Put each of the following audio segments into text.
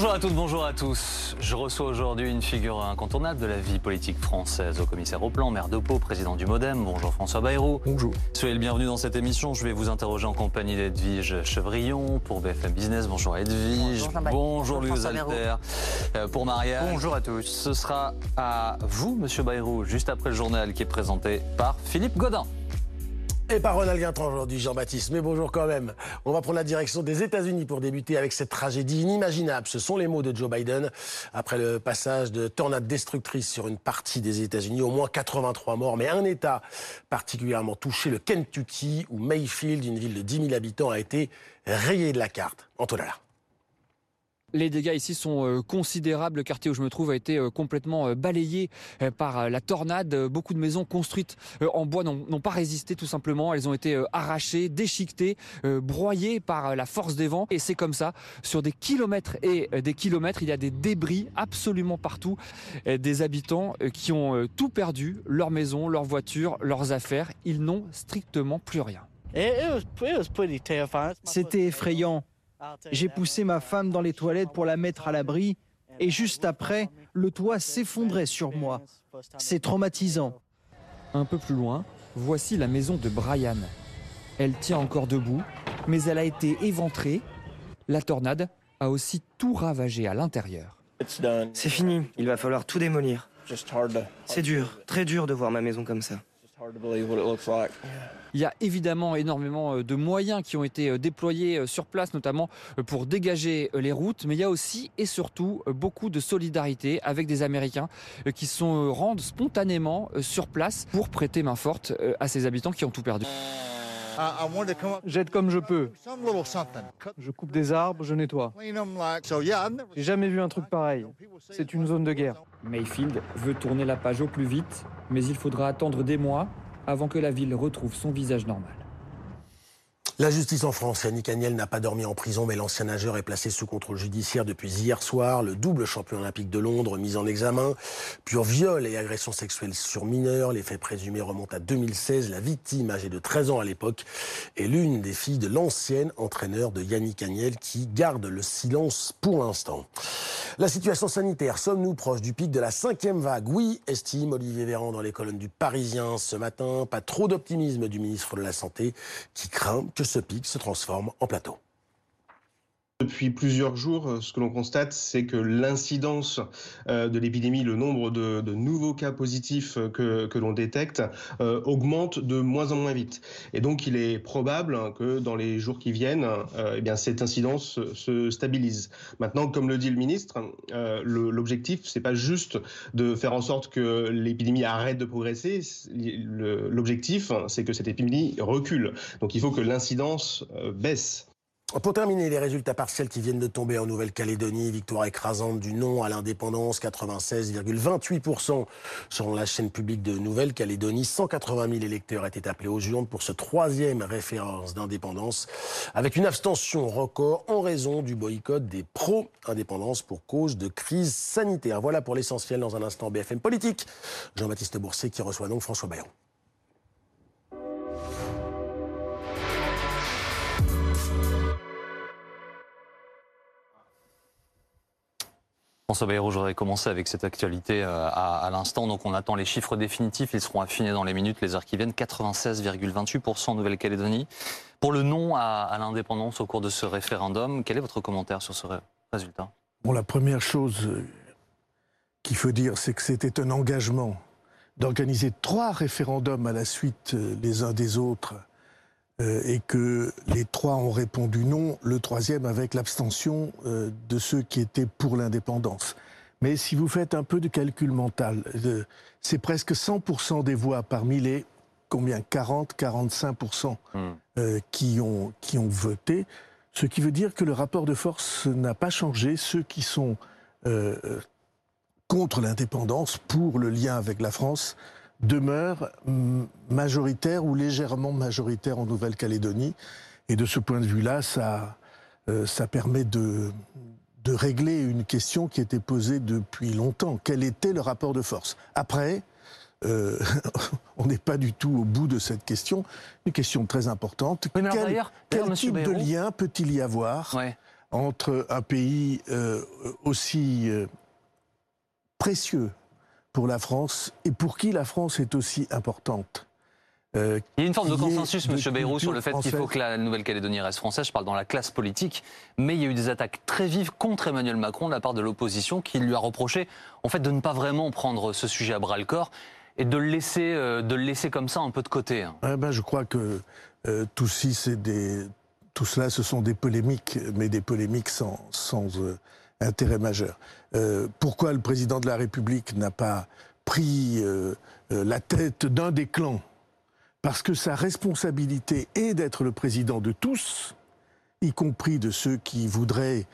Bonjour à toutes, bonjour à tous. Je reçois aujourd'hui une figure incontournable de la vie politique française au commissaire au plan, maire de Pau, président du Modem. Bonjour François Bayrou. Bonjour. Soyez le bienvenu dans cette émission. Je vais vous interroger en compagnie d'Edwige Chevrillon pour BFM Business. Bonjour Edwige. Bonjour, Jean-Baptiste. Bonjour Louis. Alter. Euh, Pour Marianne. Bonjour à tous. Ce sera à vous, monsieur Bayrou, juste après le journal qui est présenté par Philippe Godin. Et par Ronald Guintran aujourd'hui, Jean-Baptiste. Mais bonjour quand même. On va prendre la direction des États-Unis pour débuter avec cette tragédie inimaginable. Ce sont les mots de Joe Biden. Après le passage de tornades destructrices sur une partie des États-Unis, au moins 83 morts, mais un État particulièrement touché, le Kentucky, où Mayfield, une ville de 10 000 habitants, a été rayé de la carte. Antoine Allard. Les dégâts ici sont euh, considérables. Le quartier où je me trouve a été euh, complètement euh, balayé par la tornade. Beaucoup de maisons construites en bois n'ont pas résisté tout simplement. Elles ont été arrachées, déchiquetées, broyées par la force des vents. Et c'est comme ça. Sur des kilomètres et des kilomètres, il y a des débris absolument partout. Des habitants qui ont tout perdu, leur maison, leur voiture, leurs affaires. Ils n'ont strictement plus rien. C'était effrayant. J'ai poussé ma femme dans les toilettes pour la mettre à l'abri et juste après, le toit s'effondrait sur moi. C'est traumatisant. Un peu plus loin, voici la maison de Brian. Elle tient encore debout, mais elle a été éventrée. La tornade a aussi tout ravagé à l'intérieur. C'est fini, il va falloir tout démolir. C'est dur, très dur de voir ma maison comme ça. Il y a évidemment énormément euh, de moyens qui ont été euh, déployés euh, sur place, notamment pour dégager les routes, mais il y a aussi et surtout beaucoup de solidarité avec des Américains qui se rendent spontanément sur place pour prêter main forte à ces habitants qui ont tout perdu. J'aide comme je peux. Je coupe des arbres, je nettoie. J'ai jamais vu un truc pareil. C'est une zone de guerre. Mayfield veut tourner la page au plus vite, mais il faudra attendre des mois avant que la ville retrouve son visage normal. La justice en France, Yannick Agnel n'a pas dormi en prison, mais l'ancien nageur est placé sous contrôle judiciaire depuis hier soir. Le double champion olympique de Londres mis en examen. Pur viol et agression sexuelle sur mineurs. Les faits présumés remontent à 2016. La victime, âgée de 13 ans à l'époque, est l'une des filles de l'ancien entraîneur de Yannick Agnel qui garde le silence pour l'instant. La situation sanitaire, sommes-nous proches du pic de la cinquième vague? Oui, estime Olivier Véran dans les colonnes du Parisien ce matin. Pas trop d'optimisme du ministre de la Santé qui craint que ce pic se transforme en plateau. Depuis plusieurs jours, euh, ce que l'on constate, c'est que l'incidence euh, de l'épidémie, le nombre de, de nouveaux cas positifs euh, que, que l'on détecte, euh, augmente de moins en moins vite. Et donc, il est probable que dans les jours qui viennent, euh, eh bien, cette incidence se- se stabilise. Maintenant, comme le dit le ministre, euh, l'objectif, c'est pas juste de faire en sorte que l'épidémie arrête de progresser. L'objectif, c'est que cette épidémie recule. Donc, il faut que l'incidence baisse. Pour terminer, les résultats partiels qui viennent de tomber en Nouvelle-Calédonie, victoire écrasante du non à l'indépendance, 96,28% selon la chaîne publique de Nouvelle-Calédonie. 180 000 électeurs étaient appelés aux urnes pour ce troisième référence d'indépendance, avec une abstention record en raison du boycott des pro-indépendance pour cause de crise sanitaire. Voilà pour l'essentiel dans un instant BFM Politique. Jean-Baptiste Bourset qui reçoit donc François Bayrou. François Bayrou, j'aurais commencé avec cette actualité euh, à, l'instant. Donc on attend les chiffres définitifs. Ils seront affinés dans les minutes, les heures qui viennent. 96,28% en Nouvelle-Calédonie. Pour le non à, l'indépendance au cours de ce référendum, quel est votre commentaire sur ce ré- résultat? Bon, la première chose euh, qu'il faut dire, c'est que c'était un engagement d'organiser trois référendums à la suite euh, les uns des autres et que les trois ont répondu non, le troisième avec l'abstention euh, de ceux qui étaient pour l'indépendance. Mais si vous faites un peu de calcul mental, euh, c'est presque 100% des voix parmi les combien 40, 45% Hmm. euh, qui, ont, qui ont voté, ce qui veut dire que le rapport de force n'a pas changé. Ceux qui sont euh, euh, contre l'indépendance, pour le lien avec la France, demeurent mm, majoritaires ou légèrement majoritaires en Nouvelle-Calédonie. Et de ce point de vue-là, ça, euh, ça permet de, de régler une question qui était posée depuis longtemps. Quel était le rapport de force? Après, euh, on n'est pas du tout au bout de cette question. Une question très importante. Oui, mais alors quel type de lien peut-il y avoir Ouais. entre un pays aussi précieux pour la France et pour qui la France est aussi importante. Euh, il y a une forme de consensus, M. Bayrou, sur le fait qu'il faut que la Nouvelle-Calédonie reste française. Je parle dans la classe politique. Mais il y a eu des attaques très vives contre Emmanuel Macron de la part de l'opposition qui lui a reproché en fait, de ne pas vraiment prendre ce sujet à bras le corps et de le laisser, euh, de le laisser comme ça un peu de côté. Eh ben, je crois que euh, tout, des... tout, cela, ce sont des polémiques, mais des polémiques sans, sans intérêt majeur. pourquoi le président de la République n'a pas pris la tête d'un des clans? Parce que sa responsabilité est d'être le président de tous, y compris de ceux qui voudraient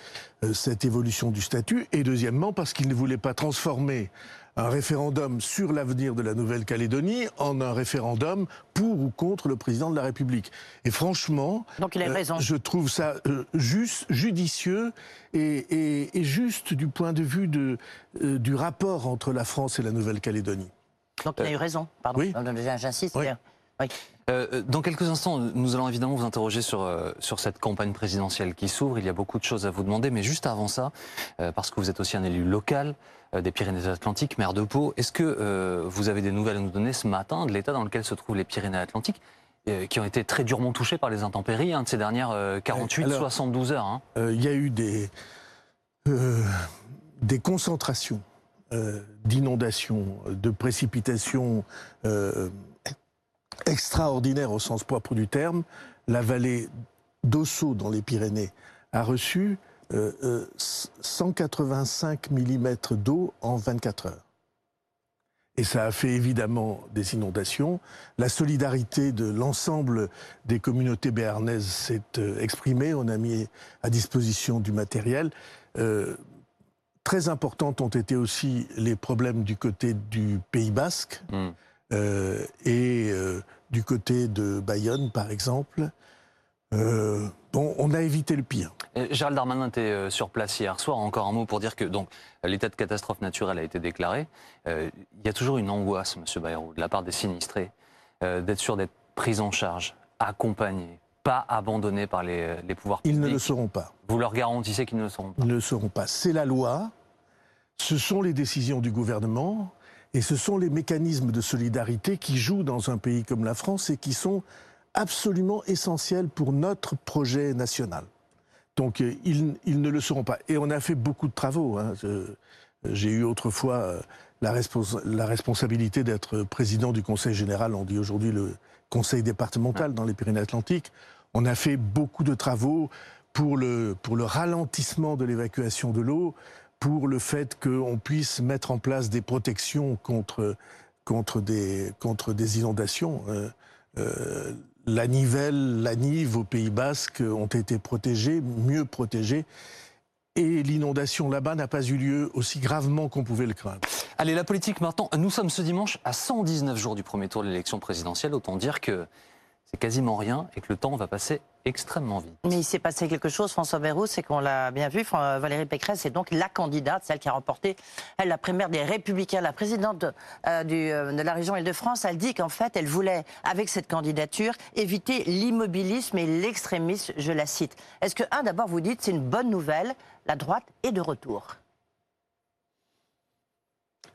euh, cette évolution du statut, et deuxièmement parce qu'il ne voulait pas transformer un référendum sur l'avenir de la Nouvelle-Calédonie en un référendum pour ou contre le président de la République. Et franchement, euh, je trouve ça euh, juste, judicieux et, juste du point de vue de, du rapport entre la France et la Nouvelle-Calédonie. Donc il a eu raison, pardon. Oui. J'insiste. Euh, euh, dans quelques instants, nous allons évidemment vous interroger sur, euh, sur cette campagne présidentielle qui s'ouvre. Il y a beaucoup de choses à vous demander, mais juste avant ça, parce que vous êtes aussi un élu local des Pyrénées-Atlantiques, maire de Pau, est-ce que vous avez des nouvelles à nous donner ce matin de l'état dans lequel se trouvent les Pyrénées-Atlantiques qui ont été très durement touchées par les intempéries hein, de ces dernières 48-72 heures hein? Il y a eu des, des concentrations d'inondations, de précipitations extraordinaire au sens propre du terme. La vallée d'Ossau, dans les Pyrénées, a reçu 185 euh, euh, mm d'eau en 24 heures. Et ça a fait évidemment des inondations. La solidarité de l'ensemble des communautés béarnaises s'est euh, exprimée. On a mis à disposition du matériel. très importantes ont été aussi les problèmes du côté du Pays basque. Hmm. Euh, et euh, du côté de Bayonne, par exemple, euh, bon, on a évité le pire. Gérald Darmanin était sur place hier soir. Encore un mot pour dire que donc l'état de catastrophe naturelle a été déclaré. il y a toujours une angoisse, Monsieur Bayrou, de la part des sinistrés, d'être sûr d'être pris en charge, accompagnés, pas abandonnés par les, les pouvoirs publics. Ils ne le seront pas. Vous leur garantissez qu'ils ne le seront pas. Ils ne le seront pas. C'est la loi. Ce sont les décisions du gouvernement. Et ce sont les mécanismes de solidarité qui jouent dans un pays comme la France et qui sont absolument essentiels pour notre projet national. Donc euh, ils, ne le seront pas. Et on a fait beaucoup de travaux. Hein. J'ai eu autrefois euh, la, la responsabilité d'être président du Conseil général, on dit aujourd'hui le Conseil départemental dans les Pyrénées-Atlantiques. On a fait beaucoup de travaux pour le, pour le ralentissement de l'évacuation de l'eau, pour le fait qu'on puisse mettre en place des protections contre, contre, des, contre des inondations. Euh, euh, la Nivelle, la Nive au Pays Basque ont été protégées, mieux protégées. Et l'inondation là-bas n'a pas eu lieu aussi gravement qu'on pouvait le craindre. Allez, la politique maintenant. Nous sommes ce dimanche à 119 jours du premier tour de l'élection présidentielle. Autant dire que c'est quasiment rien et que le temps va passer extrêmement vite. Mais il s'est passé quelque chose, François Bayrou, c'est qu'on l'a bien vu, Valérie Pécresse est donc la candidate, celle qui a remporté la primaire des Républicains, la présidente de, euh, euh, de la région Île-de-France. Elle dit qu'en fait, elle voulait, avec cette candidature, éviter l'immobilisme et l'extrémisme, je la cite. Est-ce que, d'abord, vous dites, c'est une bonne nouvelle, la droite est de retour?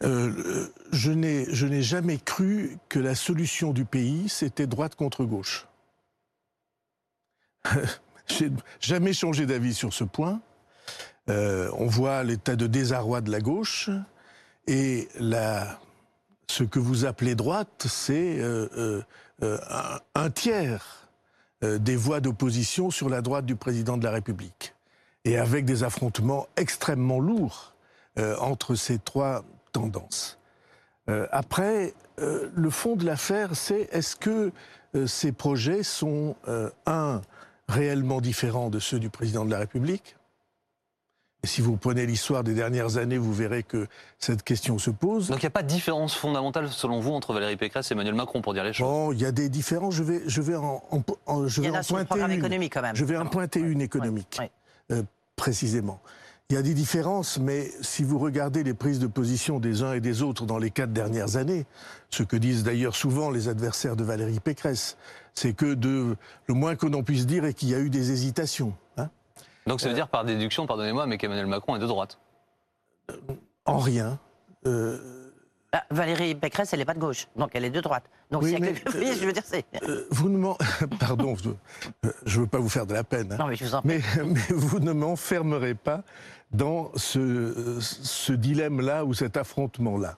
Euh, je n'ai jamais cru que la solution du pays, c'était droite contre gauche. J'ai jamais changé d'avis sur ce point. Euh, on voit l'état de désarroi de la gauche et la, ce que vous appelez droite, c'est euh, un, un, tiers des voix d'opposition sur la droite du président de la République. Et avec des affrontements extrêmement lourds entre ces trois tendance. Euh, après, euh, le fond de l'affaire, c'est est-ce que euh, ces projets sont, un, réellement différents de ceux du président de la République? Et si vous prenez l'histoire des dernières années, vous verrez que cette question se pose. Donc il n'y a pas de différence fondamentale, selon vous, entre Valérie Pécresse et Emmanuel Macron, pour dire les choses? Bon, il y a des différences. Je vais, je vais en, je vais en pointer une. Quand même. Je vais en pointer une économique, précisément. Il y a des différences, mais si vous regardez les prises de position des uns et des autres dans les quatre dernières années, ce que disent d'ailleurs souvent les adversaires de Valérie Pécresse, c'est que de, le moins que l'on puisse dire est qu'il y a eu des hésitations. Hein. Donc ça veut dire par déduction, pardonnez-moi, mais qu'Emmanuel Macron est de droite En rien. Bah, Valérie Pécresse, elle n'est pas de gauche, donc elle est de droite. Donc Oui, a mais, quelque... Oui, je veux dire, c'est... Euh, vous ne m'en... Pardon, je ne veux pas vous faire de la peine. hein. Non, mais je vous en prie. Mais, mais vous ne m'enfermerez pas dans ce, ce dilemme-là ou cet affrontement-là.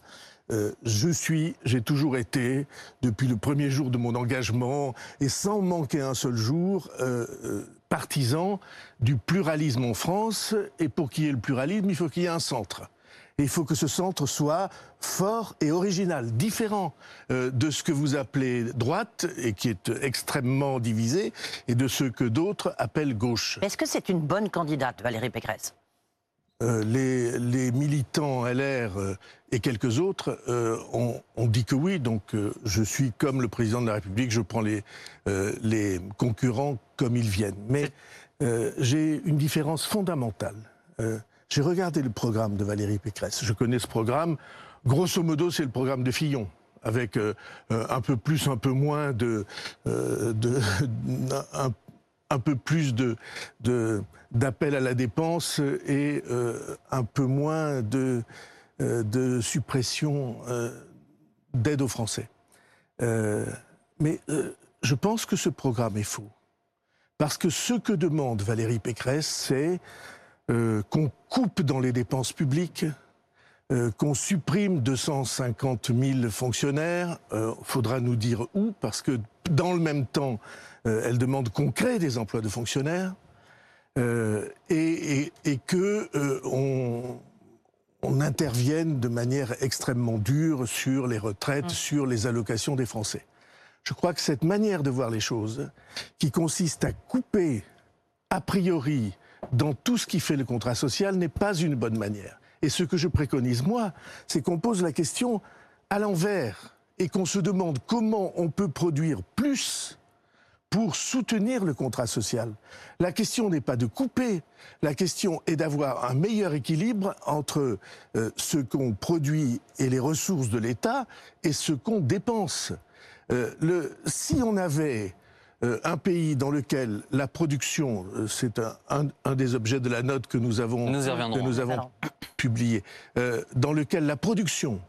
Euh, je suis, j'ai toujours été, depuis le premier jour de mon engagement, et sans manquer un seul jour, euh, euh, partisan du pluralisme en France. Et pour qu'il y ait le pluralisme, il faut qu'il y ait un centre. Et il faut que ce centre soit fort et original, différent euh, de ce que vous appelez droite et qui est extrêmement divisé, et de ce que d'autres appellent gauche. Est-ce que c'est une bonne candidate, Valérie Pécresse? Euh, les, les militants LR euh, et quelques autres ont, dit que oui, donc je suis comme le président de la République, je prends les, les concurrents comme ils viennent. Mais j'ai une différence fondamentale. J'ai regardé le programme de Valérie Pécresse. Je connais ce programme. Grosso modo, c'est le programme de Fillon avec euh, euh, un peu plus, un peu moins de, euh, de un, un peu plus de d'appel à la dépense et un peu moins de de suppression d'aide aux Français. Mais je pense que ce programme est faux. Parce que ce que demande Valérie Pécresse, c'est euh, qu'on coupe dans les dépenses publiques, euh, qu'on supprime 250 000 fonctionnaires. Euh, faudra nous dire où, parce que dans le même temps, elle demande qu'on crée des emplois de fonctionnaires et, et- et que on, on intervienne de manière extrêmement dure sur les retraites, sur les allocations des Français. Je crois que cette manière de voir les choses, qui consiste à couper a priori dans tout ce qui fait le contrat social, n'est pas une bonne manière. Et ce que je préconise, moi, c'est qu'on pose la question à l'envers et qu'on se demande comment on peut produire plus pour soutenir le contrat social. La question n'est pas de couper, la question est d'avoir un meilleur équilibre entre euh, ce qu'on produit et les ressources de l'État et ce qu'on dépense. Euh, si on avait euh, un pays dans lequel la production, euh, c'est un, un- un des objets de la note que nous avons, Nous que nous avons Alors. publié, euh, dans lequel la production,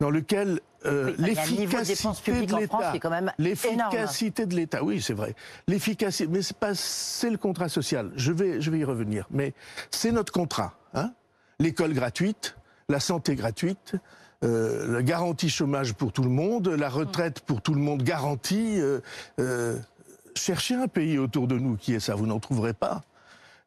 dans lequel Oui, l'efficacité de l'État, l'efficacité de l'État, oui, c'est vrai. L'efficacité, mais c'est pas, c'est le contrat social. Je vais, je vais y revenir. Mais c'est notre contrat. Hein L'école gratuite, la santé gratuite, euh, la garantie chômage pour tout le monde, la retraite pour tout le monde garantie. euh, euh, cherchez un pays autour de nous qui est ça, vous n'en trouverez pas.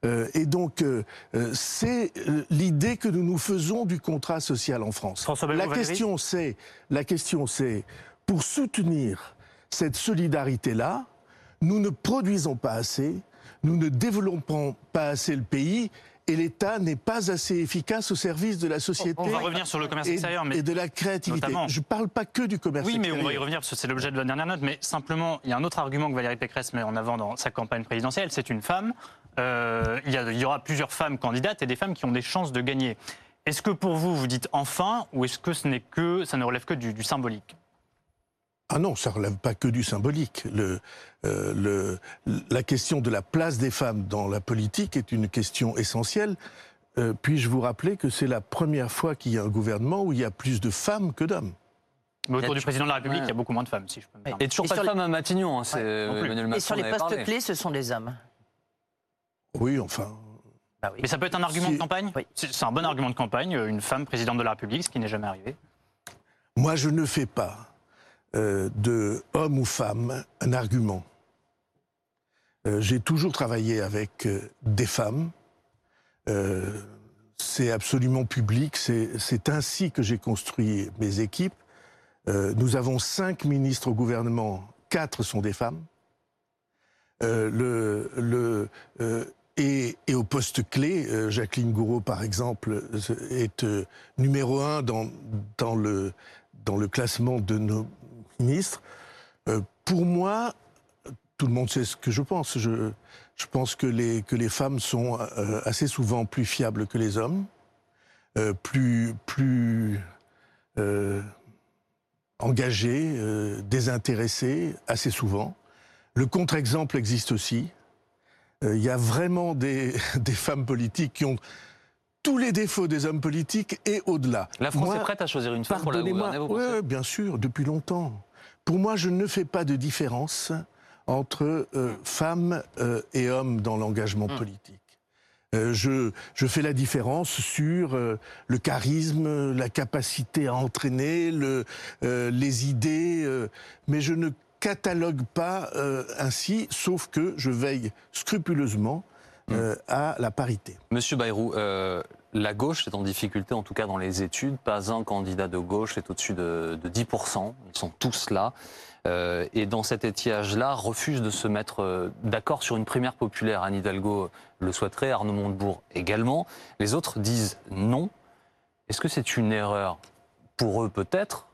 Euh, et donc, euh, euh, c'est l'idée que nous nous faisons du contrat social en France. La question, c'est, la question, c'est, pour soutenir cette solidarité-là, nous ne produisons pas assez, nous ne développons pas assez le pays, et l'État n'est pas assez efficace au service de la société. On va revenir sur le commerce et, extérieur, mais et de la créativité. notamment. Je ne parle pas que du commerce Oui, mais extérieur. on va y revenir parce que c'est l'objet de la dernière note. Mais simplement, il y a un autre argument que Valérie Pécresse met en avant dans sa campagne présidentielle. C'est une femme. Euh, il, y a- il y aura plusieurs femmes candidates et des femmes qui ont des chances de gagner. Est-ce que pour vous, vous dites enfin, ou est-ce que ce n'est que, ça ne relève que du, du symbolique? Ah non, ça relève pas que du symbolique. Le, euh, le, la question de la place des femmes dans la politique est une question essentielle. Euh, Puis-je vous rappeler que c'est la première fois qu'il y a un gouvernement où il y a plus de femmes que d'hommes? Mais autour du président de la République, Ouais. il y a beaucoup moins de femmes, si je peux me permettre. Et toujours Et pas sur de les- femme à Matignon, hein, c'est non plus. Emmanuel Macron Et sur les postes parlé. clés, ce sont des hommes. Oui, enfin. Bah oui. Mais ça peut être un argument de campagne? Oui. C'est un bon argument de campagne, une femme présidente de la République, ce qui n'est jamais arrivé. Moi, je ne fais pas euh, de homme ou femme un argument. Euh, J'ai toujours travaillé avec euh, des femmes. C'est absolument public. C'est ainsi que j'ai construit mes équipes. Nous avons cinq ministres au gouvernement, quatre sont des femmes. Et, au poste clé, Jacqueline Gouraud, par exemple, est numéro un dans le classement de nos ministres. Euh, pour moi, tout le monde sait ce que je pense. Je, je pense que les, que les femmes sont euh, assez souvent plus fiables que les hommes, euh, plus, plus engagées, désintéressées, assez souvent. Le contre-exemple existe aussi. il y a vraiment des, des femmes politiques qui ont tous les défauts des hommes politiques et au-delà. La France est prête à choisir une femme pour la gouverner, Oui, bien sûr, depuis longtemps. Pour moi, je ne fais pas de différence entre euh, femmes euh, et hommes dans l'engagement hmm. politique. Euh, je, je, fais la différence sur le charisme, la capacité à entraîner, le, les idées, mais je ne catalogue pas ainsi, sauf que je veille scrupuleusement hmm. à la parité. Monsieur Bayrou, la gauche est en difficulté, en tout cas dans les études. Pas un candidat de gauche est au-dessus de, de 10%. Ils sont tous là. Euh, et dans cet étiage-là, refuse de se mettre euh, d'accord sur une primaire populaire. Anne Hidalgo le souhaiterait, Arnaud Montebourg également. Les autres disent non. Est-ce que c'est une erreur Pour eux peut-être,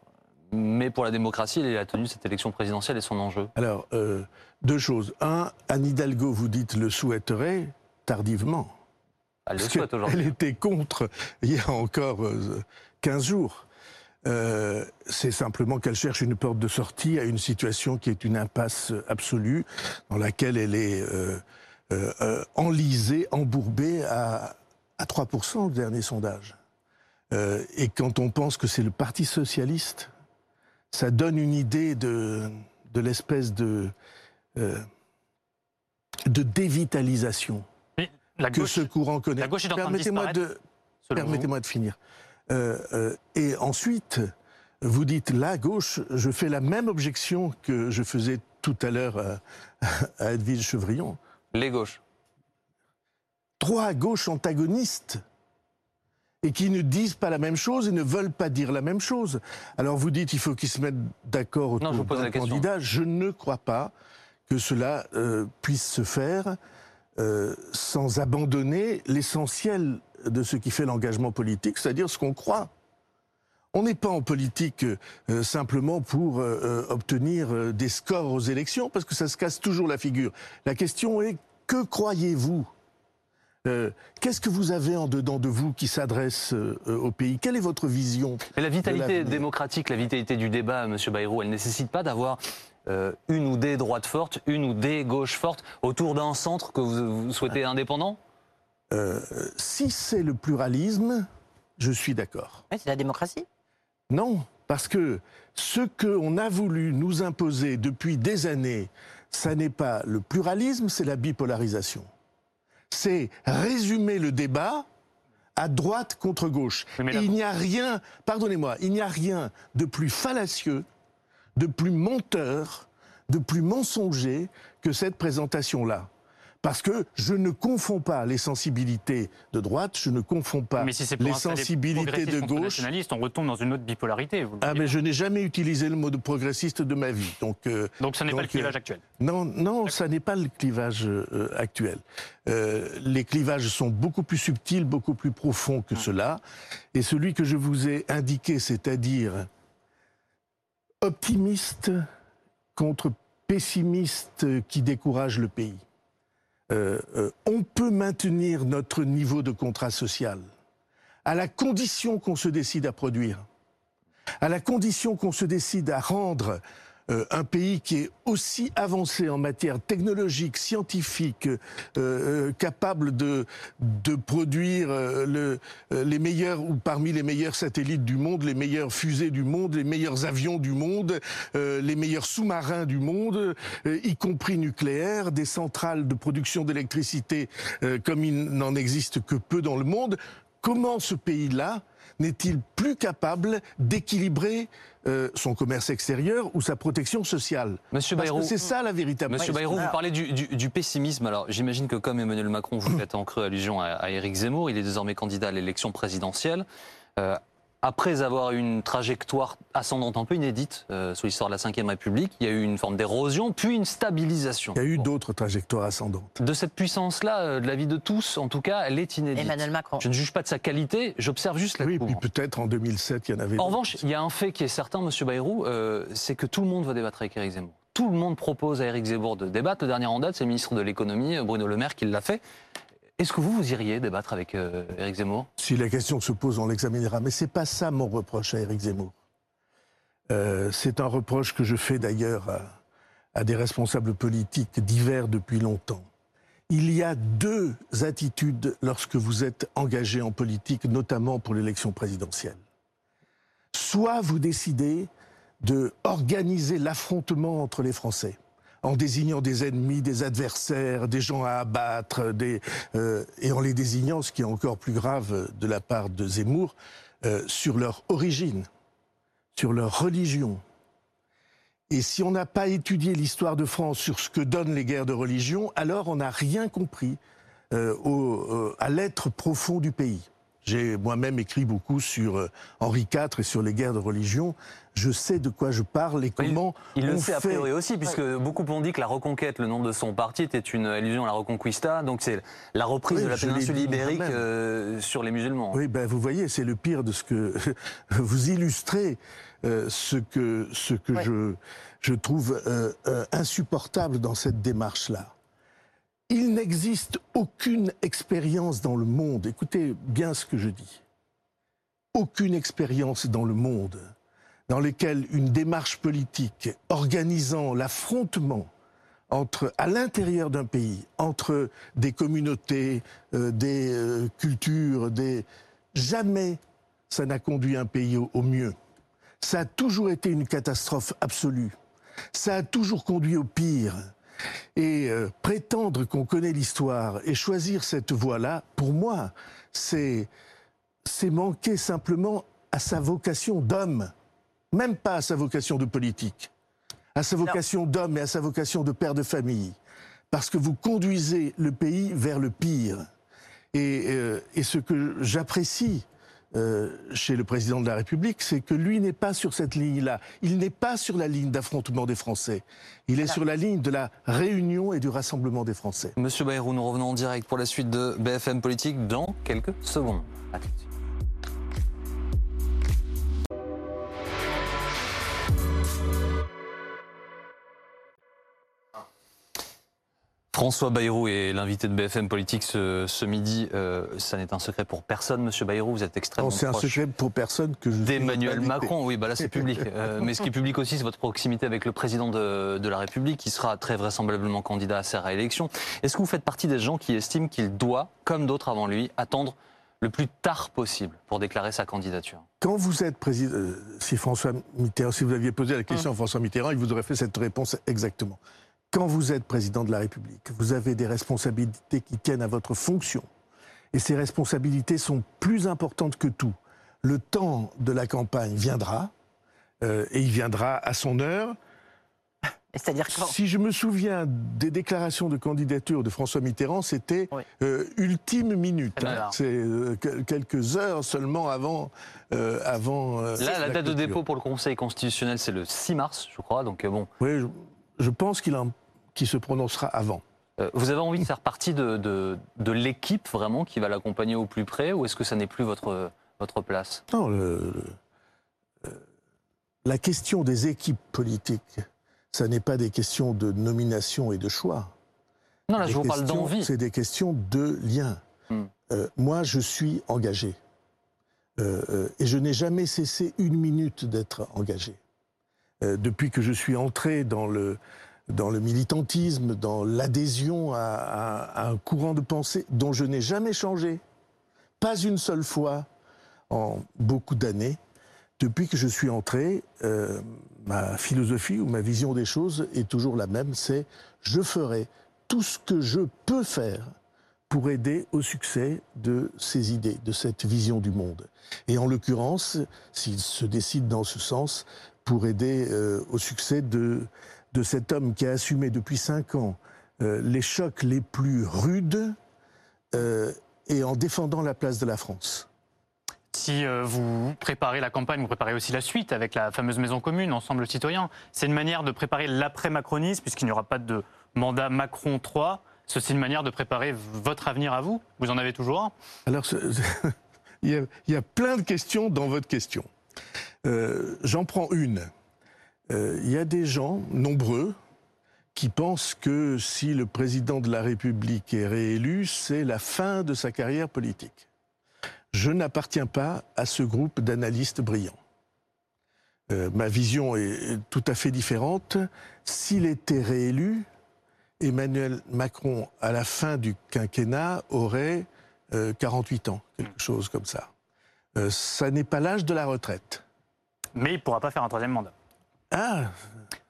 mais pour la démocratie, et la tenue de cette élection présidentielle et son enjeu Alors, euh, deux choses. Un, Anne Hidalgo, vous dites, le souhaiterait tardivement. Elle le souhaite aujourd'hui. Elle était contre il y a encore 15 jours. Euh, c'est simplement qu'elle cherche une porte de sortie à une situation qui est une impasse absolue, dans laquelle elle est euh, euh, enlisée, embourbée à, à 3% au dernier sondage. et quand on pense que c'est le Parti socialiste, ça donne une idée de, de l'espèce de, de dévitalisation que ce courant connaît. Permettez-moi de, permettez-moi de finir. Euh, euh, et ensuite, vous dites la gauche, je fais la même objection que je faisais tout à l'heure à, Edwige Chevrillon. Les gauches. Trois gauches antagonistes et qui ne disent pas la même chose et ne veulent pas dire la même chose. Alors vous dites il faut qu'ils se mettent d'accord autour d'un candidat. Je ne crois pas que cela euh, puisse se faire sans abandonner l'essentiel de ce qui fait l'engagement politique, c'est-à-dire ce qu'on croit. On n'est pas en politique euh, simplement pour euh, euh, obtenir des scores aux élections, parce que ça se casse toujours la figure. La question est, que croyez-vous? Qu'est-ce que vous avez en dedans de vous qui s'adresse au pays? Quelle est votre vision La vitalité démocratique, la vitalité du débat, M. Bayrou, elle ne nécessite pas d'avoir une ou des droites fortes, une ou des gauches fortes autour d'un centre que vous souhaitez indépendant euh, si c'est le pluralisme, je suis d'accord. c'est la démocratie Non, parce que ce qu'on a voulu nous imposer depuis des années, ça n'est pas le pluralisme, c'est la bipolarisation. C'est résumer le débat à droite contre gauche. il n'y a rien, pardonnez-moi, il n'y a rien de plus fallacieux, de plus menteur, de plus mensonger que cette présentation-là. Parce que je ne confonds pas les sensibilités de droite, je ne confonds pas les sensibilités de gauche. on retombe dans une autre bipolarité. ah, mais je n'ai jamais utilisé le mot de progressiste de ma vie. Donc, euh, donc ce n'est pas le clivage euh, actuel Non, non, ça n'est pas le clivage euh, actuel. les clivages sont beaucoup plus subtils, beaucoup plus profonds que ah. cela. Et celui que je vous ai indiqué, c'est-à-dire optimiste contre pessimiste qui décourage le pays. Euh, euh, on peut maintenir notre niveau de contrat social à la condition qu'on se décide à produire, à la condition qu'on se décide à rendre euh, un pays qui est aussi avancé en matière technologique, scientifique, euh, euh, capable de, produire le, les meilleurs ou parmi les meilleurs satellites du monde, les meilleures fusées du monde, les meilleurs avions du monde, les meilleurs sous-marins du monde, y compris nucléaires, des centrales de production d'électricité comme il n'en existe que peu dans le monde. Comment ce pays-là n'est-il plus capable d'équilibrer euh, son commerce extérieur ou sa protection sociale? Monsieur Bayrou, c'est ça la véritable Monsieur Bayrou, vous parlez du, pessimisme. Alors j'imagine que comme Emmanuel Macron, vous faites en creux allusion à, Éric Zemmour. Il est désormais candidat à l'élection présidentielle. Euh, après avoir eu une trajectoire ascendante un peu inédite euh, sous l'histoire de la Ve République, il y a eu une forme d'érosion, puis une stabilisation. Il y a eu d'autres trajectoires ascendantes. De cette puissance-là, euh, de la vie de tous, en tout cas, elle est inédite. Emmanuel Macron. Je ne juge pas de sa qualité, j'observe juste la Oui, puis peut-être en 2007, il y en avait En revanche, il y a un fait qui est certain, Monsieur Bayrou, euh, c'est que tout le monde va débattre avec Éric Zemmour. Tout le monde propose à Éric Zemmour de débattre. Le dernier en date, c'est le ministre de l'économie, Bruno Le Maire, qui l'a fait. Est-ce que vous, vous iriez débattre avec euh, Éric Zemmour? Si la question se pose, on l'examinera. Mais ce n'est pas ça mon reproche à Éric Zemmour. Euh, c'est un reproche que je fais d'ailleurs à, des responsables politiques divers depuis longtemps. Il y a deux attitudes lorsque vous êtes engagé en politique, notamment pour l'élection présidentielle. Soit vous décidez de organiser l'affrontement entre les Français en désignant des ennemis, des adversaires, des gens à abattre, euh, et en les désignant, ce qui est encore plus grave de la part de Zemmour, euh, sur leur origine, sur leur religion. Et si on n'a pas étudié l'histoire de France sur ce que donnent les guerres de religion, alors on n'a rien compris euh, à l'être profond du pays. J'ai moi-même écrit beaucoup sur euh, Henri IV et sur les guerres de religion. Je sais de quoi je parle et comment. il le on sait a fait- priori aussi, puisque beaucoup ont dit que la reconquête, le nom de son parti, était une allusion à la Reconquista. Donc c'est la reprise Oui, de la péninsule ibérique euh, sur les musulmans. Oui, ben vous voyez, c'est le pire de ce que vous illustrez euh, ce que ce que je je trouve euh, euh, insupportable dans cette démarche-là. Il n'existe aucune expérience dans le monde. Écoutez bien ce que je dis. Aucune expérience dans le monde dans laquelle une démarche politique organisant l'affrontement entre, à l'intérieur d'un pays, entre des communautés, euh, des euh, cultures, des... jamais ça n'a conduit un pays au, au mieux. Ça a toujours été une catastrophe absolue. Ça a toujours conduit au pire. Et euh, prétendre qu'on connaît l'histoire et choisir cette voie-là, pour moi, c'est manquer simplement à sa vocation d'homme, même pas à sa vocation de politique, à sa vocation d'homme et à sa vocation de père de famille, parce que vous conduisez le pays vers le pire. Et, euh, et ce que j'apprécie euh, chez le président de la République, c'est que lui n'est pas sur cette ligne-là. Il n'est pas sur la ligne d'affrontement des Français. Il est sur la ligne de la réunion et du rassemblement des Français. Monsieur Bayrou, nous revenons en direct pour la suite de BFM Politique dans quelques secondes. À tout de suite. François Bayrou est l'invité de BFM Politique ce, ce midi. Euh, ça n'est un secret pour personne, Monsieur Bayrou. Vous êtes extrêmement Non, C'est un secret pour personne que je d'Emmanuel. Macron. Oui, bah là c'est public. Euh, mais ce qui est public aussi, c'est votre proximité avec le président de, de la République, qui sera très vraisemblablement candidat à sa réélection. Est-ce que vous faites partie des gens qui estiment qu'il doit, comme d'autres avant lui, attendre le plus tard possible pour déclarer sa candidature? Quand vous êtes président, euh, si François Mitterrand, si vous aviez posé la question à François Mitterrand, il vous aurait fait cette réponse exactement. Quand vous êtes président de la République, vous avez des responsabilités qui tiennent à votre fonction. Et ces responsabilités sont plus importantes que tout. Le temps de la campagne viendra, euh, et il viendra à son heure. C'est-à-dire quand? Si je me souviens des déclarations de candidature de François Mitterrand, c'était Oui. euh, ultime minute. Hein. C'est euh, que- quelques heures seulement avant. euh, avant euh, Là, la date de dépôt pour le Conseil constitutionnel, c'est le 6 mars, je crois. Donc euh, bon, Oui, je, je pense qu'il en- qu'il se prononcera avant. Euh, vous avez envie de faire partie de, de, de l'équipe vraiment qui va l'accompagner au plus près, ou est-ce que ça n'est plus votre, votre place? Non, le- le- euh, la question des équipes politiques, ça n'est pas des questions de nomination et de choix. Non, là, Des je vous parle d'envie. C'est des questions de lien. Hmm. Euh, moi, je suis engagé. Euh, euh, et je n'ai jamais cessé une minute d'être engagé. Depuis que je suis entré dans le, dans le militantisme, dans l'adhésion à, un courant de pensée dont je n'ai jamais changé, pas une seule fois en beaucoup d'années, depuis que je suis entré, euh, ma philosophie ou ma vision des choses est toujours la même, c'est je ferai tout ce que je peux faire pour aider au succès de ces idées, de cette vision du monde. Et en l'occurrence, s'il se décide dans ce sens, pour aider euh, au succès de, de cet homme qui a assumé depuis cinq ans euh, les chocs les plus rudes euh, et en défendant la place de la France. Si euh, vous préparez la campagne, vous préparez aussi la suite avec la fameuse maison commune, Ensemble citoyen. C'est une manière de préparer l'après-macronisme, puisqu'il n'y aura pas de mandat Macron 3. C'est une manière de préparer votre avenir à vous. Vous en avez toujours un. Alors, ce- il, y a, il y a plein de questions dans votre question. J'en prends une. Euh, il y a des gens, nombreux, qui pensent que si le président de la République est réélu, c'est la fin de sa carrière politique. Je n'appartiens pas à ce groupe d'analystes brillants. Euh, ma vision est tout à fait différente. S'il était réélu, Emmanuel Macron, à la fin du quinquennat, aurait 48 ans, quelque chose comme ça. ça n'est pas l'âge de la retraite. Mais il ne pourra pas faire un troisième mandat. Ah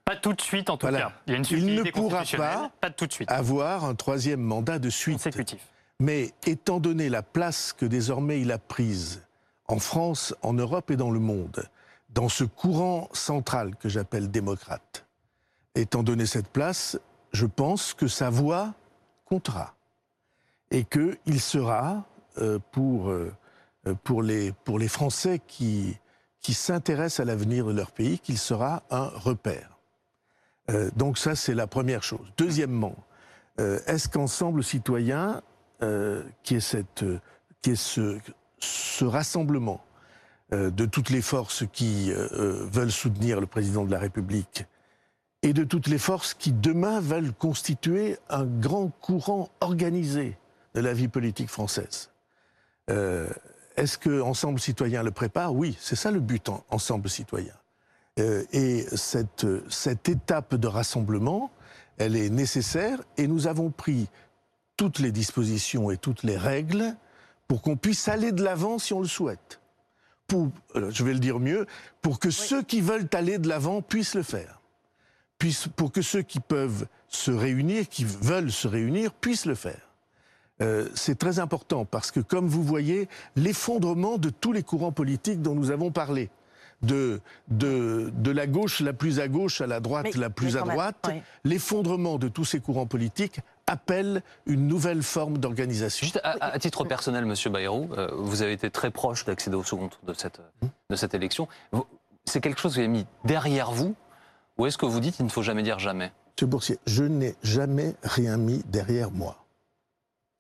Pas tout de suite, en tout cas. Il, y a une il ne pourra pas, pas tout de suite. avoir un troisième mandat de suite. Consécutif. Mais étant donné la place que désormais il a prise en France, en Europe et dans le monde, dans ce courant central que j'appelle démocrate, étant donné cette place, je pense que sa voix comptera. Et qu'il sera, euh, pour, euh, pour, les, pour les Français qui, qui s'intéressent à l'avenir de leur pays, qu'il sera un repère. Euh, donc ça, c'est la première chose. Deuxièmement, est-ce qu'ensemble citoyen euh, qui est, cette, qui est ce, ce rassemblement euh, de toutes les forces qui euh, veulent soutenir le président de la République et de toutes les forces qui demain veulent constituer un grand courant organisé de la vie politique française. Est-ce que Ensemble Citoyen le prépare? Oui, c'est ça le but, Ensemble Citoyen. et cette, cette étape de rassemblement, elle est nécessaire et nous avons pris toutes les dispositions et toutes les règles pour qu'on puisse aller de l'avant si on le souhaite. Pour, euh, je vais le dire mieux, pour que ceux qui veulent aller de l'avant puissent le faire. pour que ceux qui peuvent se réunir, qui veulent se réunir, puissent le faire. Euh, c'est très important parce que, comme vous voyez, l'effondrement de tous les courants politiques dont nous avons parlé, de, de, de, la gauche la plus à gauche à la droite la plus à droite, l'effondrement de tous ces courants politiques appelle une nouvelle forme d'organisation. Juste à, titre personnel, Monsieur Bayrou, euh, vous avez été très proche d'accéder au second tour de cette, de cette élection. C'est quelque chose que vous avez mis derrière vous ou est-ce que vous dites qu'il ne faut jamais dire jamais? Monsieur Boursier, je n'ai jamais rien mis derrière moi.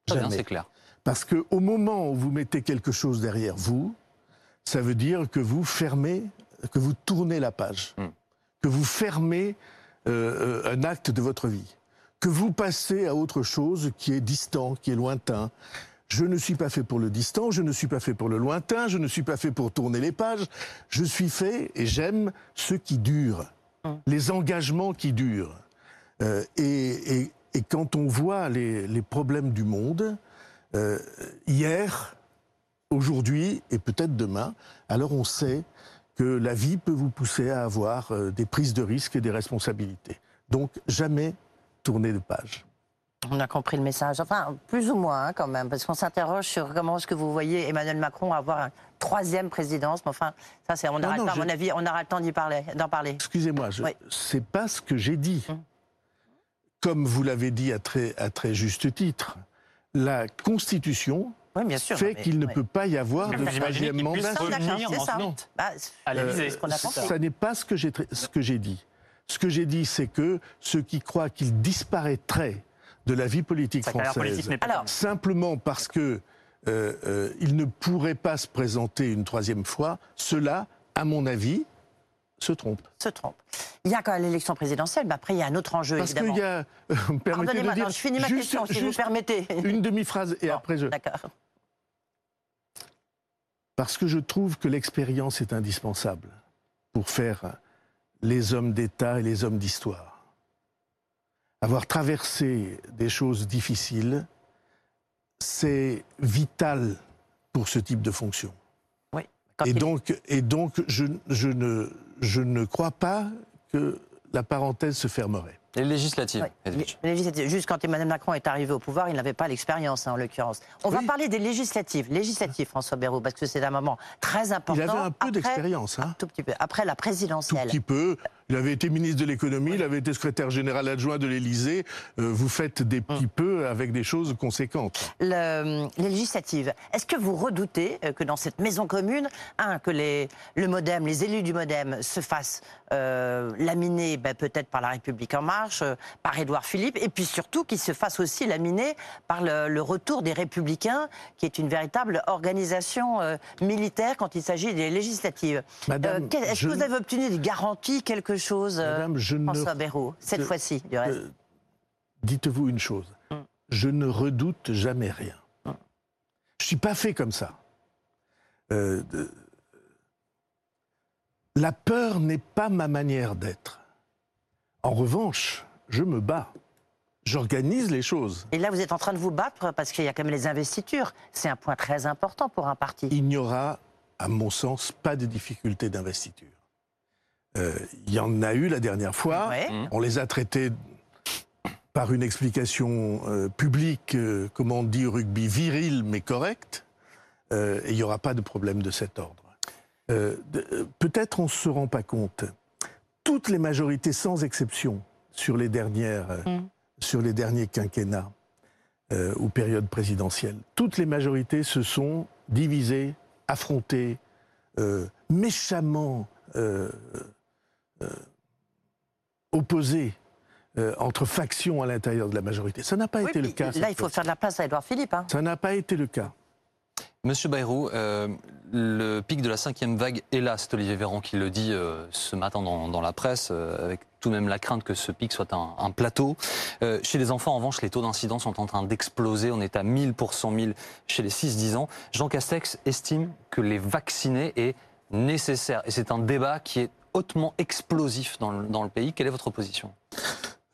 Jamais. c'est clair. Parce qu'au moment où vous mettez quelque chose derrière vous, ça veut dire que vous fermez, que vous tournez la page, hmm. que vous fermez euh, euh, un acte de votre vie, que vous passez à autre chose qui est distant, qui est lointain. Je ne suis pas fait pour le distant, je ne suis pas fait pour le lointain, je ne suis pas fait pour tourner les pages. Je suis fait et j'aime ce qui dure, hmm. les engagements qui durent. Euh, et, quand on voit les, problèmes du monde, hier, aujourd'hui et peut-être demain, alors on sait que la vie peut vous pousser à avoir euh, des prises de risques et des responsabilités. Donc jamais tourner de page. On a compris le message. Enfin, plus ou moins hein, quand même, parce qu'on s'interroge sur comment est-ce que vous voyez Emmanuel Macron avoir une troisième présidence. Mais enfin, ça, c'est, on à mon avis, on aura le temps d'y parler, d'en parler. Excusez-moi, ce c'est pas ce que j'ai dit. Hum. Comme vous l'avez dit à très, à très juste titre, la Constitution oui, bien sûr, fait qu'il ne peut pas y avoir de troisième mandat. Ça. n'est pas ce que j'ai ce que j'ai dit. Ce que j'ai dit, c'est que ceux qui croient qu'il disparaîtrait de la vie politique française, simplement parce que euh, euh, il ne pourrait pas se présenter une troisième fois, cela, à mon avis, se trompe. Se trompe. Il y a quand même l'élection présidentielle, mais après il y a un autre enjeu, Parce évidemment. Parce qu'il y a... Pardonnez-moi, je finis ma question, si vous permettez. Une demi-phrase, et après je... D'accord. Parce que je trouve que l'expérience est indispensable pour faire les hommes d'État et les hommes d'histoire. Avoir traversé des choses difficiles, c'est vital pour ce type de fonction. Oui. Et donc, et donc je, je, ne, je ne crois pas que la parenthèse se fermerait. Les législatives. Juste quand Emmanuel Macron est arrivé au pouvoir, il n'avait pas l'expérience, hein, en l'occurrence. On va parler des législatives. Législatives, François Bayrou, parce que c'est un moment très important. Il avait un peu d'expérience. Hein. tout petit peu. Après la présidentielle. Tout petit peu. Il avait été ministre de l'économie, il avait été secrétaire général adjoint de l'Élysée. Euh, vous faites des petits mm. peu avec des choses conséquentes. les législatives. Est-ce que vous redoutez euh, que dans cette maison commune, un, que les, le MoDem, les élus du MoDem se fassent euh, laminer ben, peut-être par la République en marche, par Édouard Philippe, et puis surtout qu'ils se fassent aussi laminer par le, retour des Républicains, qui est une véritable organisation militaire quand il s'agit des législatives. Est-ce que vous avez obtenu des garanties, quelque chose, euh, Madame, je François Bayrou, cette fois-ci, du reste Dites-vous une chose, mm. je ne redoute jamais rien. Mm. Je ne suis pas fait comme ça. Euh, la peur n'est pas ma manière d'être. En revanche, je me bats. j'organise les choses. Et là, vous êtes en train de vous battre parce qu'il y a quand même les investitures. C'est un point très important pour un parti. Il n'y aura, à mon sens, pas de difficulté d'investiture. Euh, il y en a eu la dernière fois. Ouais. On les a traités par une explication euh, publique, euh, comme on dit au rugby, virile mais correcte. Euh, et il n'y aura pas de problème de cet ordre. Euh, euh, Peut-être on ne se rend pas compte. Toutes les majorités, sans exception, sur les, dernières, euh, Mm. sur les derniers quinquennats euh, ou périodes présidentielles, toutes les majorités se sont divisées, affrontées, euh, méchamment euh, euh, opposées euh, entre factions à l'intérieur de la majorité. Ça n'a pas Oui, été le cas. Là, il faut faire de la place à Édouard Philippe. hein. Ça n'a pas été le cas. Monsieur Bayrou, euh, le pic de la cinquième vague est là, c'est Olivier Véran qui le dit euh, ce matin dans, dans la presse, euh, avec tout de même la crainte que ce pic soit un, un plateau. Euh, chez les enfants, en revanche, les taux d'incidence sont en train d'exploser. On est à 1000 pour 100 000 chez les 6-10 ans. Jean Castex estime que les vacciner est nécessaire. Et c'est un débat qui est hautement explosif dans le, dans le pays. Quelle est votre position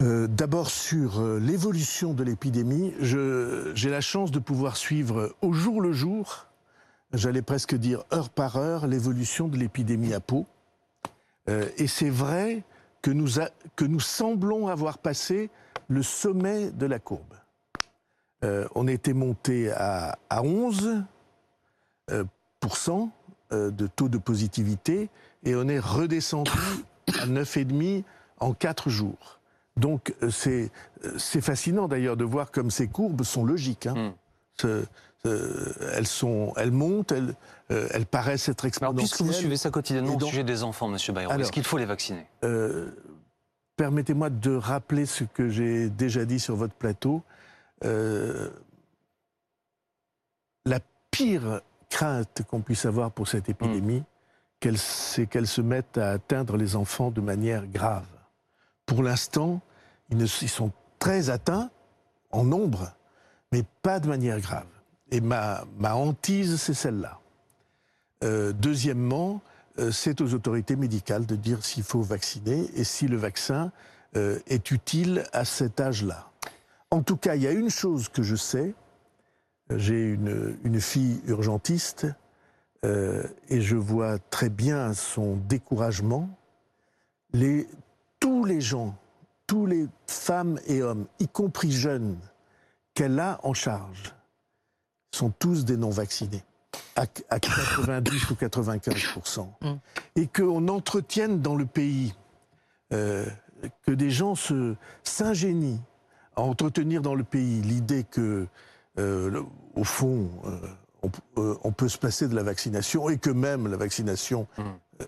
Euh, D'abord sur euh, l'évolution de l'épidémie, j'ai la chance de pouvoir suivre au jour le jour, j'allais presque dire heure par heure, l'évolution de l'épidémie à Pau. Euh, et c'est vrai que nous, que nous semblons avoir passé le sommet de la courbe. Euh, on était monté à, à 11 euh, pourcent, euh, de taux de positivité et on est redescendu à 9,5 en 4 jours. Donc euh, c'est euh, c'est fascinant d'ailleurs de voir comme ces courbes sont logiques. hein. Mm. Euh, elles, sont, elles montent, elles, euh, elles paraissent être Alors, exponentielles. puisque vous suivez ça quotidiennement Et au donc- sujet des enfants, Monsieur Bayrou, Alors- est-ce qu'il faut les vacciner? Euh, Permettez-moi de rappeler ce que j'ai déjà dit sur votre plateau. La pire crainte qu'on puisse avoir pour cette épidémie, c'est qu'elle se mette à atteindre les enfants de manière grave. Pour l'instant, ils, sont très atteints en nombre, mais pas de manière grave. Et ma, hantise, c'est celle-là. Euh, deuxièmement, euh, c'est aux autorités médicales de dire s'il faut vacciner et si le vaccin euh, est utile à cet âge-là. En tout cas, il y a une chose que je sais. J'ai une fille urgentiste euh, et je vois très bien son découragement. Les, tous les gens, tous les femmes et hommes, y compris jeunes, qu'elle a en charge, sont tous des non-vaccinés à, à 90 ou 95 Mm. et qu'on entretienne dans le pays, euh, que des gens se s'ingénient à entretenir dans le pays l'idée que, euh, au fond, on, euh, on peut se passer de la vaccination et que même la vaccination, Mm. euh,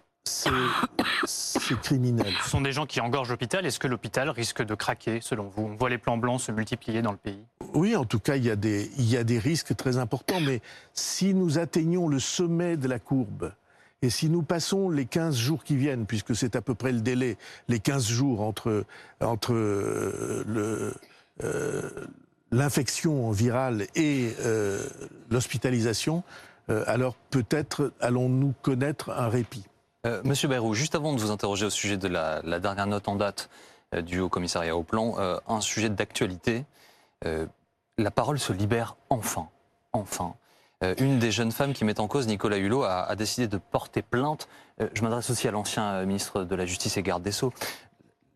c'est criminel. Ce sont des gens qui engorgent l'hôpital. Est-ce que l'hôpital risque de craquer, selon vous? On voit les plans blancs se multiplier dans le pays. Oui, en tout cas, il y, a des, il y a des risques très importants, mais si nous atteignons le sommet de la courbe, et si nous passons les 15 jours qui viennent, puisque c'est à peu près le délai, les 15 jours entre, entre euh, le, euh, l'infection virale et euh, l'hospitalisation, euh, alors peut-être allons-nous connaître un répit. Euh, Monsieur Bayrou, juste avant de vous interroger au sujet de la, dernière note en date du Haut Commissariat au Plan, un sujet d'actualité. La parole se libère enfin. Enfin. Une des jeunes femmes qui met en cause, Nicolas Hulot, a, décidé de porter plainte. Je m'adresse aussi à l'ancien ministre de la Justice et garde des Sceaux.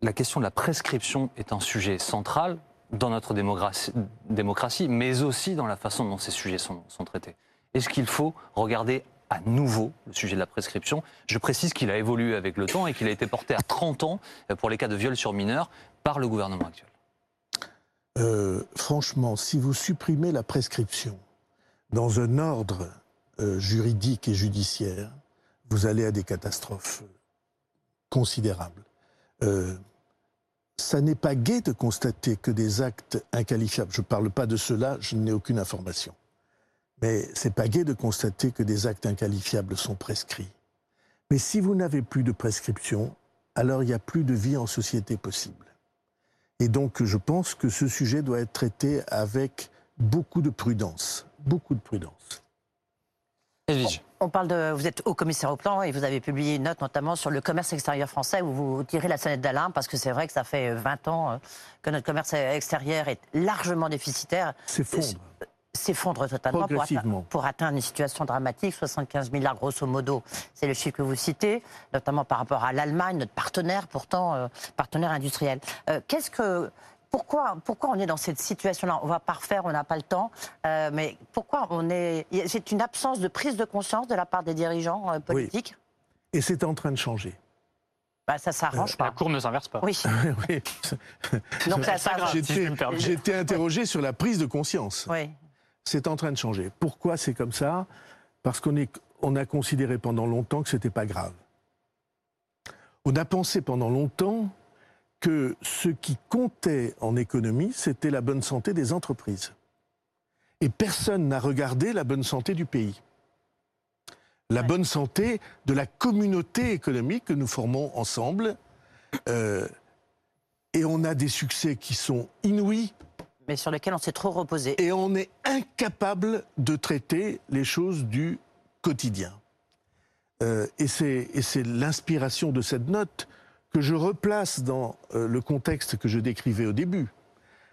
La question de la prescription est un sujet central dans notre démocratie, mais aussi dans la façon dont ces sujets sont, traités. Est-ce qu'il faut regarder à nouveau le sujet de la prescription? Je précise qu'il a évolué avec le temps et qu'il a été porté à 30 ans euh, pour les cas de viol sur mineurs par le gouvernement actuel. Euh, franchement, si vous supprimez la prescription dans un ordre euh, juridique et judiciaire, vous allez à des catastrophes considérables. Ça n'est pas gai de constater que des actes inqualifiables, je ne parle pas de cela, je n'ai aucune information, mais c'est pas gai de constater que des actes inqualifiables sont prescrits. Mais si vous n'avez plus de prescription, alors il n'y a plus de vie en société possible. Et donc, je pense que ce sujet doit être traité avec beaucoup de prudence. Beaucoup de prudence. On parle de, vous êtes haut commissaire au plan et vous avez publié une note notamment sur le commerce extérieur français où vous tirez la sonnette d'alarme parce que c'est vrai que ça fait 20 ans euh, que notre commerce extérieur est largement déficitaire. S'effondre. S'effondre totalement pour atteindre, pour atteindre, une situation dramatique, 75 milliards grosso modo, c'est le chiffre que vous citez, notamment par rapport à l'Allemagne, notre partenaire pourtant, euh, partenaire industriel. Euh, qu'est-ce que pourquoi, pourquoi on est dans cette situation-là? On va pas refaire, on n'a pas le temps. Euh, mais pourquoi on est C'est une absence de prise de conscience de la part des dirigeants euh, politiques? Et c'est en train de changer. Bah, ça s'arrange euh, pas. La courbe ne s'inverse pas. Oui. oui. Donc ça s'arrange. J'ai été interrogé sur la prise de conscience. Oui. C'est en train de changer. Pourquoi c'est comme ça? Parce qu'on on a considéré pendant longtemps que c'était pas grave. On a pensé pendant longtemps que ce qui comptait en économie, c'était la bonne santé des entreprises. Et personne n'a regardé la bonne santé du pays. La bonne santé de la communauté économique que nous formons ensemble. Euh, et on a des succès qui sont inouïs. Mais sur lesquels on s'est trop reposé. Et on est incapable de traiter les choses du quotidien. Euh, et c'est l'inspiration de cette note que je replace dans euh, le contexte que je décrivais au début.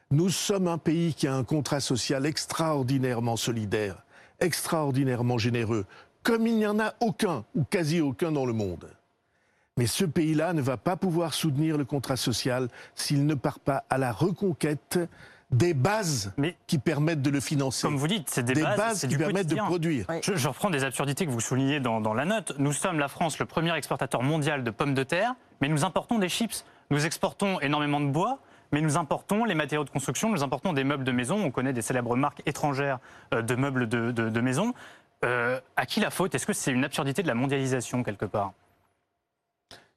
Nous sommes un pays qui a un contrat social extraordinairement solidaire, extraordinairement généreux, comme il n'y en a aucun, ou quasi aucun dans le monde. Mais ce pays-là ne va pas pouvoir soutenir le contrat social s'il ne part pas à la reconquête des bases qui permettent de le financer. Comme vous dites, c'est des, bases, qui permettent de produire. Je, reprends des absurdités que vous soulignez dans, dans, la note. Nous sommes la France, le premier exportateur mondial de pommes de terre, mais nous importons des chips. Nous exportons énormément de bois, mais nous importons les matériaux de construction, nous importons des meubles de maison. On connaît des célèbres marques étrangères euh, de meubles de, de, maison. Euh, à qui la faute? Est-ce que c'est une absurdité de la mondialisation quelque part?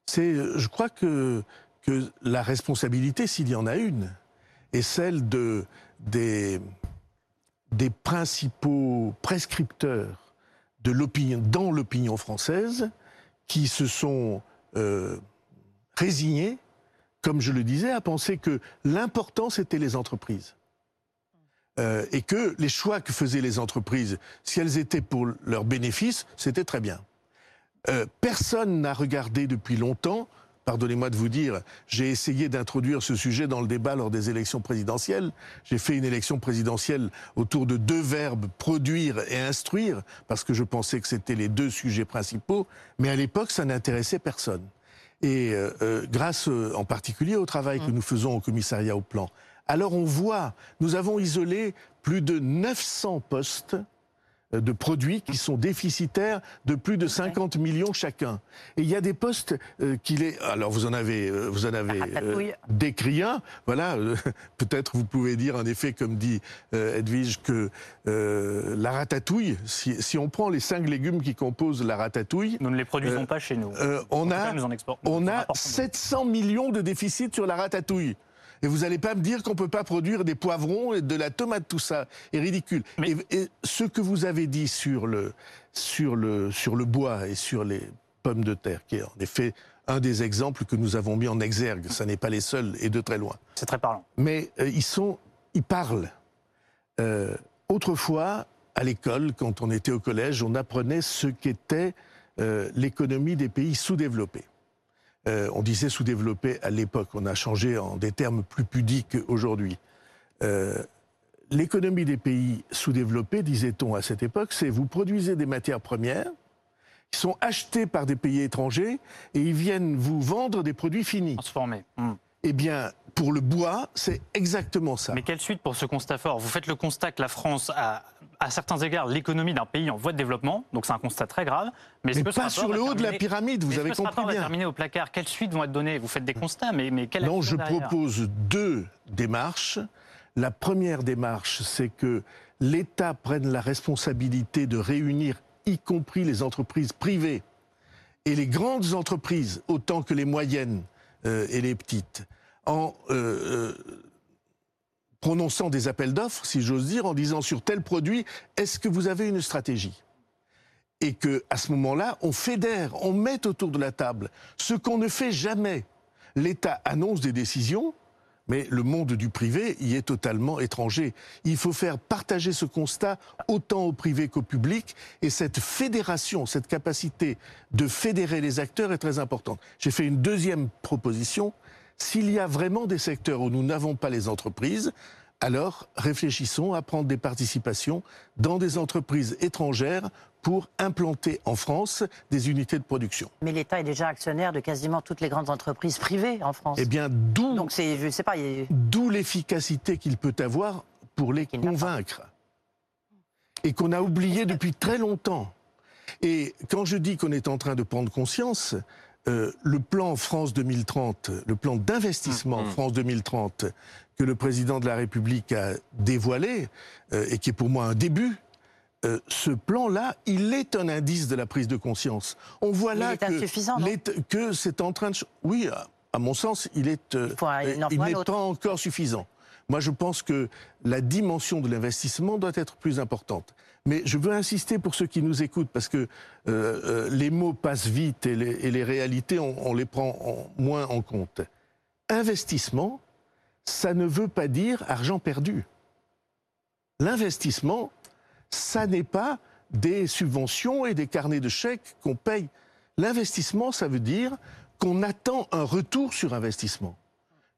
C'est, je crois que, que la responsabilité, s'il y en a une, est celle de, des, principaux prescripteurs dans l'opinion française qui se sont euh, résignés, comme je le disais, à penser que l'important c'était les entreprises. Euh, et que les choix que faisaient les entreprises, si elles étaient pour leurs bénéfices, c'était très bien. Euh, personne n'a regardé depuis longtemps pardonnez-moi de vous dire, j'ai essayé d'introduire ce sujet dans le débat lors des élections présidentielles. J'ai fait une élection présidentielle autour de deux verbes, produire et instruire, parce que je pensais que c'était les deux sujets principaux, mais à l'époque, ça n'intéressait personne. Et euh, euh, grâce euh, en particulier au travail que mmh. nous faisons au commissariat au plan, alors on voit, nous avons isolé plus de 900 postes de produits qui sont déficitaires de plus de 50 millions chacun. Et il y a des postes euh, qu'il est. Alors vous en avez, euh, vous en avez décrit un. Voilà, peut-être vous pouvez dire en effet, comme dit Edwige, que la ratatouille. Si, on prend les cinq légumes qui composent la ratatouille, nous ne les produisons pas chez nous. on a, on a 700 millions de déficits sur la ratatouille. Et vous n'allez pas me dire qu'on ne peut pas produire des poivrons et de la tomate, tout ça est ridicule. Et, ce que vous avez dit sur le, sur, le, sur le bois et sur les pommes de terre, qui est en effet un des exemples que nous avons mis en exergue, ce n'est pas les seuls et de très loin. C'est très parlant. Mais euh, ils, sont, ils parlent. Euh, autrefois, à l'école, quand on était au collège, on apprenait ce qu'était euh, l'économie des pays sous-développés. Euh, on disait sous-développé à l'époque, on a changé en des termes plus pudiques aujourd'hui. Euh, l'économie des pays sous-développés, disait-on à cette époque, c'est vous produisez des matières premières qui sont achetées par des pays étrangers et ils viennent vous vendre des produits finis. Transformés. Hmm. Eh bien, pour le bois, c'est exactement ça. Mais quelle suite pour ce constat fort? Vous faites le constat que la France a, à certains égards, l'économie d'un pays en voie de développement, donc c'est un constat très grave. Mais, pas sur le haut de la pyramide, vous avez compris bien. Va terminer au placard? Quelles suites vont être données? Vous faites des constats, mais, mais quelle Non, je propose deux démarches. La première démarche, c'est que l'État prenne la responsabilité de réunir, y compris les entreprises privées et les grandes entreprises, autant que les moyennes euh, et les petites, en euh, euh, prononçant des appels d'offres, si j'ose dire, en disant sur tel produit, est-ce que vous avez une stratégie? Et que à ce moment-là, on fédère, on met autour de la table ce qu'on ne fait jamais. L'État annonce des décisions, mais le monde du privé y est totalement étranger. Il faut faire partager ce constat autant au privé qu'au public, et cette fédération, cette capacité de fédérer les acteurs est très importante. J'ai fait une deuxième proposition. S'il y a vraiment des secteurs où nous n'avons pas les entreprises, alors réfléchissons à prendre des participations dans des entreprises étrangères pour implanter en France des unités de production. Mais l'État est déjà actionnaire de quasiment toutes les grandes entreprises privées en France. Eh bien, d'où Donc c'est, je sais pas, d'où l'efficacité qu'il peut avoir pour les convaincre. Et qu'on a oublié depuis très longtemps. Et quand je dis qu'on est en train de prendre conscience, euh, le plan France 2030, le plan d'investissement Mmh, mmh. France 2030 que le président de la République a dévoilé euh, et qui est pour moi un début. euh, ce plan-là, il est un indice de la prise de conscience. On voit là il est que, c'est en train de... Oui, à, à mon sens, il est... euh, Il n'est pas encore suffisant. Moi, je pense que la dimension de l'investissement doit être plus importante. Mais je veux insister pour ceux qui nous écoutent, parce que euh, euh, les mots passent vite et les, réalités, on, les prend en- moins en compte. Investissement, ça ne veut pas dire argent perdu. L'investissement, ça n'est pas des subventions et des carnets de chèques qu'on paye. L'investissement, ça veut dire qu'on attend un retour sur investissement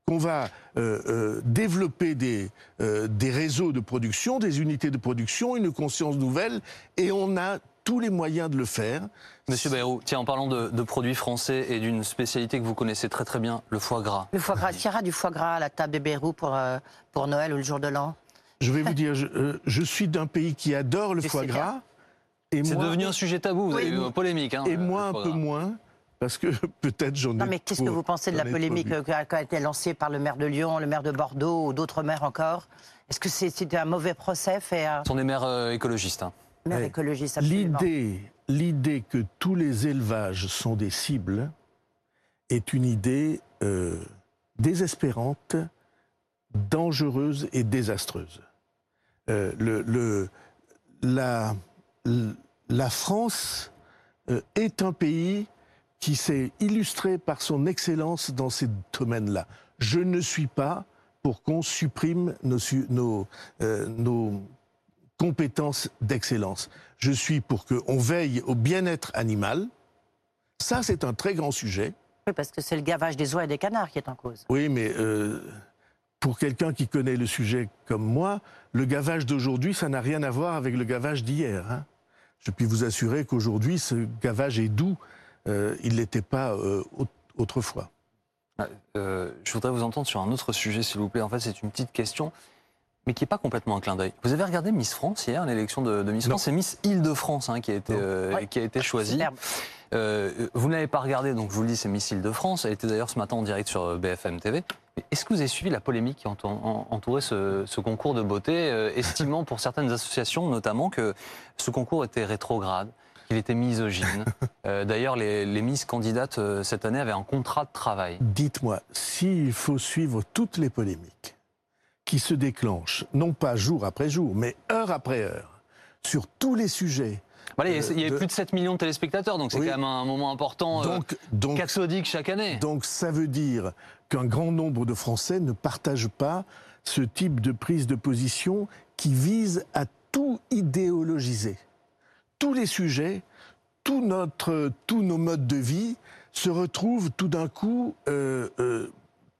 qu'on va euh, euh, développer des, euh, des réseaux de production, des unités de production, une conscience nouvelle, et on a tous les moyens de le faire. Monsieur Bayrou, tiens, en parlant de, de produits français et d'une spécialité que vous connaissez très très bien, le foie gras. Le foie gras, il y aura du foie gras à la table des Bérou pour, euh, pour Noël ou le jour de l'an Je vais vous dire, je, euh, je suis d'un pays qui adore le Je foie gras. C'est devenu un sujet tabou, vous Oui. avez eu une polémique. Hein, Et moi un peu moins, parce que peut-être j'en ai Non, mais qu'est-ce que vous pensez de la polémique euh, qui a, été lancée par le maire de Lyon, le maire de Bordeaux ou d'autres maires encore? Est-ce que c'est c'était un mauvais procès fait à Ce sont des maires euh, écologistes. hein. maire Ouais. écologiste absolument L'idée, l'idée que tous les élevages sont des cibles est une idée euh, désespérante, dangereuse et désastreuse. Euh, le, le- la, la France euh, est un pays qui s'est illustré par son excellence dans ces domaines-là. Je ne suis pas pour qu'on supprime nos, su- nos, euh, nos compétences d'excellence. Je suis pour qu'on veille au bien-être animal. Ça, c'est un très grand sujet. Oui, parce que c'est le gavage des oies et des canards qui est en cause. Oui, mais euh, pour quelqu'un qui connaît le sujet comme moi, le gavage d'aujourd'hui, ça n'a rien à voir avec le gavage d'hier. hein. Je puis vous assurer qu'aujourd'hui, ce gavage est doux. Euh, il ne l'était pas euh, au- autrefois. Euh, je voudrais vous entendre sur un autre sujet, s'il vous plaît. En fait, c'est une petite question, mais qui n'est pas complètement un clin d'œil. Vous avez regardé Miss France hier, l'élection de, de Miss Non. France? C'est Miss Île-de-France hein, qui, a été, Non. euh, Ouais. qui a été choisie. Euh, vous ne l'avez pas regardé, donc je vous le dis, c'est Miss Île-de-France. Elle était d'ailleurs ce matin en direct sur BFM TV. Est-ce que vous avez suivi la polémique qui entour- en- entourait ce, ce concours de beauté, euh, estimant pour certaines associations notamment que ce concours était rétrograde, qu'il était misogyne Euh, D'ailleurs, les, les Miss candidates euh, cette année avaient un contrat de travail. Dites-moi, s'il faut suivre toutes les polémiques qui se déclenchent, non pas jour après jour, mais heure après heure, sur tous les sujets. Voilà, il y a- il y a de- plus de 7 millions de téléspectateurs, donc c'est Oui. quand même un moment important, euh, Donc, donc, cathodique chaque année. donc ça veut dire qu'un grand nombre de Français ne partagent pas ce type de prise de position qui vise à tout idéologiser. Tous les sujets, tout notre, tous nos modes de vie se retrouvent tout d'un coup euh, euh,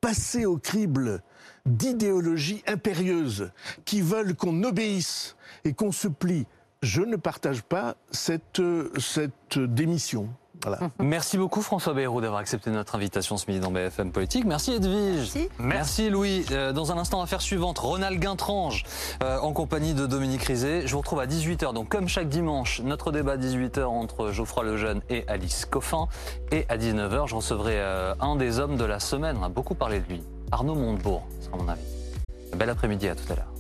passés au crible d'idéologies impérieuses qui veulent qu'on obéisse et qu'on se plie. Je ne partage pas cette, euh, cette démission. Voilà. Merci beaucoup François Bayrou d'avoir accepté notre invitation ce midi dans BFM Politique. Merci Edwige. Merci. Merci Louis. Euh, dans un instant, affaire suivante, Ronald Guintrange euh, en compagnie de Dominique Rizet. Je vous retrouve à 18h. Donc comme chaque dimanche, notre débat à 18h entre Geoffroy Lejeune et Alice Coffin. Et à 19h, je recevrai euh, un des hommes de la semaine. On a beaucoup parlé de lui. Arnaud Montebourg sera mon avis. Bel après-midi à tout à l'heure.